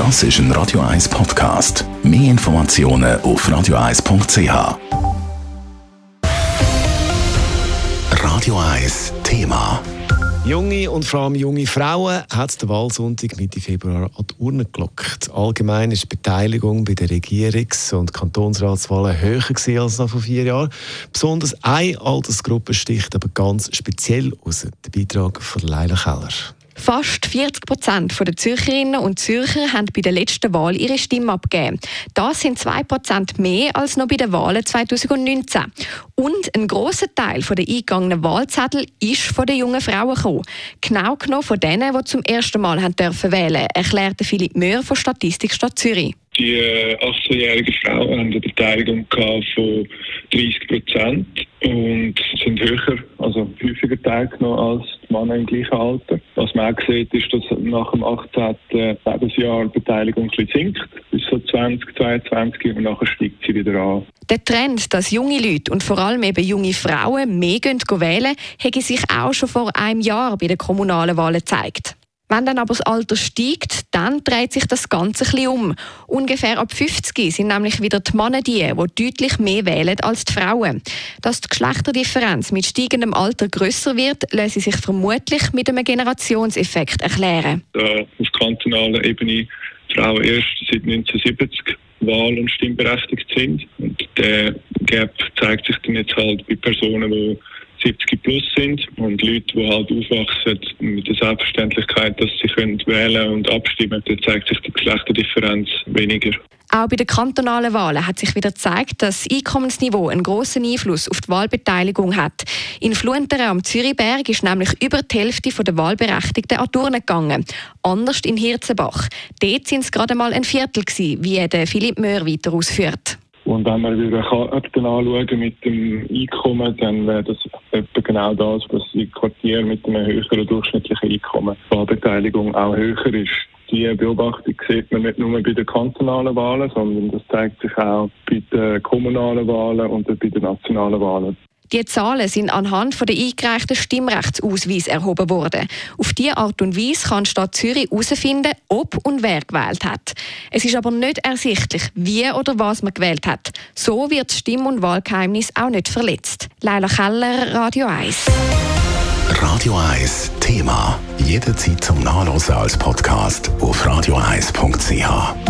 Das ist ein Radio 1 Podcast. Mehr Informationen auf radio1.ch. Radio 1 Thema. Junge und vor allem junge Frauen hat der Wahlsonntag Mitte Februar an die Urne gelockt. Allgemein ist die Beteiligung bei den Regierungs- und Kantonsratswahlen höher als noch vor vier Jahren. Besonders eine Altersgruppe sticht aber ganz speziell aus. Der Beitrag von Leila Keller. Fast 40 Prozent der Zürcherinnen und Zürcher haben bei der letzten Wahl ihre Stimme abgegeben. Das sind 2 Prozent mehr als noch bei den Wahlen 2019. Und ein großer Teil der eingegangenen Wahlzettel ist von den jungen Frauen gekommen. Genau genommen von denen, die zum ersten Mal haben dürfen wählen, erklärte Philipp Möhr von Statistik Stadt Zürich. Die 18-jährigen äh, Frauen haben eine Beteiligung von 30 Prozent und höher, also häufiger teilgenommen als die Männer im gleichen Alter. Was man auch sieht, ist, dass nach dem 18. Lebensjahr die Beteiligung ein sinkt, bis so 20, 22 und nachher steigt sie wieder an. Der Trend, dass junge Leute und vor allem eben junge Frauen mehr wählen, hätte sich auch schon vor einem Jahr bei den kommunalen Wahlen gezeigt. Wenn dann aber das Alter steigt, dann dreht sich das Ganze ein bisschen um. Ungefähr ab 50 sind nämlich wieder die Männer die, die deutlich mehr wählen als die Frauen. Dass die Geschlechterdifferenz mit steigendem Alter grösser wird, lässt sich vermutlich mit einem Generationseffekt erklären. Da auf kantonaler Ebene Frauen erst seit 1970 wahl- und stimmberechtigt sind. Und der Gap zeigt sich dann jetzt halt bei Personen, die 70 plus sind und Leute, die halt aufwachsen mit der Selbstverständlichkeit, dass sie können wählen und abstimmen, da zeigt sich die Geschlechterdifferenz weniger. Auch bei den kantonalen Wahlen hat sich wieder gezeigt, dass das Einkommensniveau einen grossen Einfluss auf die Wahlbeteiligung hat. In Fluenteren am Zürichberg ist nämlich über die Hälfte der Wahlberechtigten an Turnen gegangen. Anders in Hirzenbach. Dort sind es gerade mal ein Viertel gewesen, wie der Philipp Möhr weiter ausführt. Und wenn wir wieder Karten anschauen mit dem Einkommen, dann wäre das etwa genau das, was in Quartieren mit einem höheren durchschnittlichen Einkommen Wahlbeteiligung auch höher ist. Die Beobachtung sieht man nicht nur bei den kantonalen Wahlen, sondern das zeigt sich auch bei den kommunalen Wahlen und bei den nationalen Wahlen. Die Zahlen sind anhand der eingereichten Stimmrechtsausweis erhoben worden. Auf diese Art und Weise kann die Stadt Zürich herausfinden, ob und wer gewählt hat. Es ist aber nicht ersichtlich, wie oder was man gewählt hat. So wird das Stimm- und Wahlgeheimnis auch nicht verletzt. Leila Keller, Radio 1. Radio 1 Thema. Jederzeit zum Nachlesen als Podcast auf radio1.ch.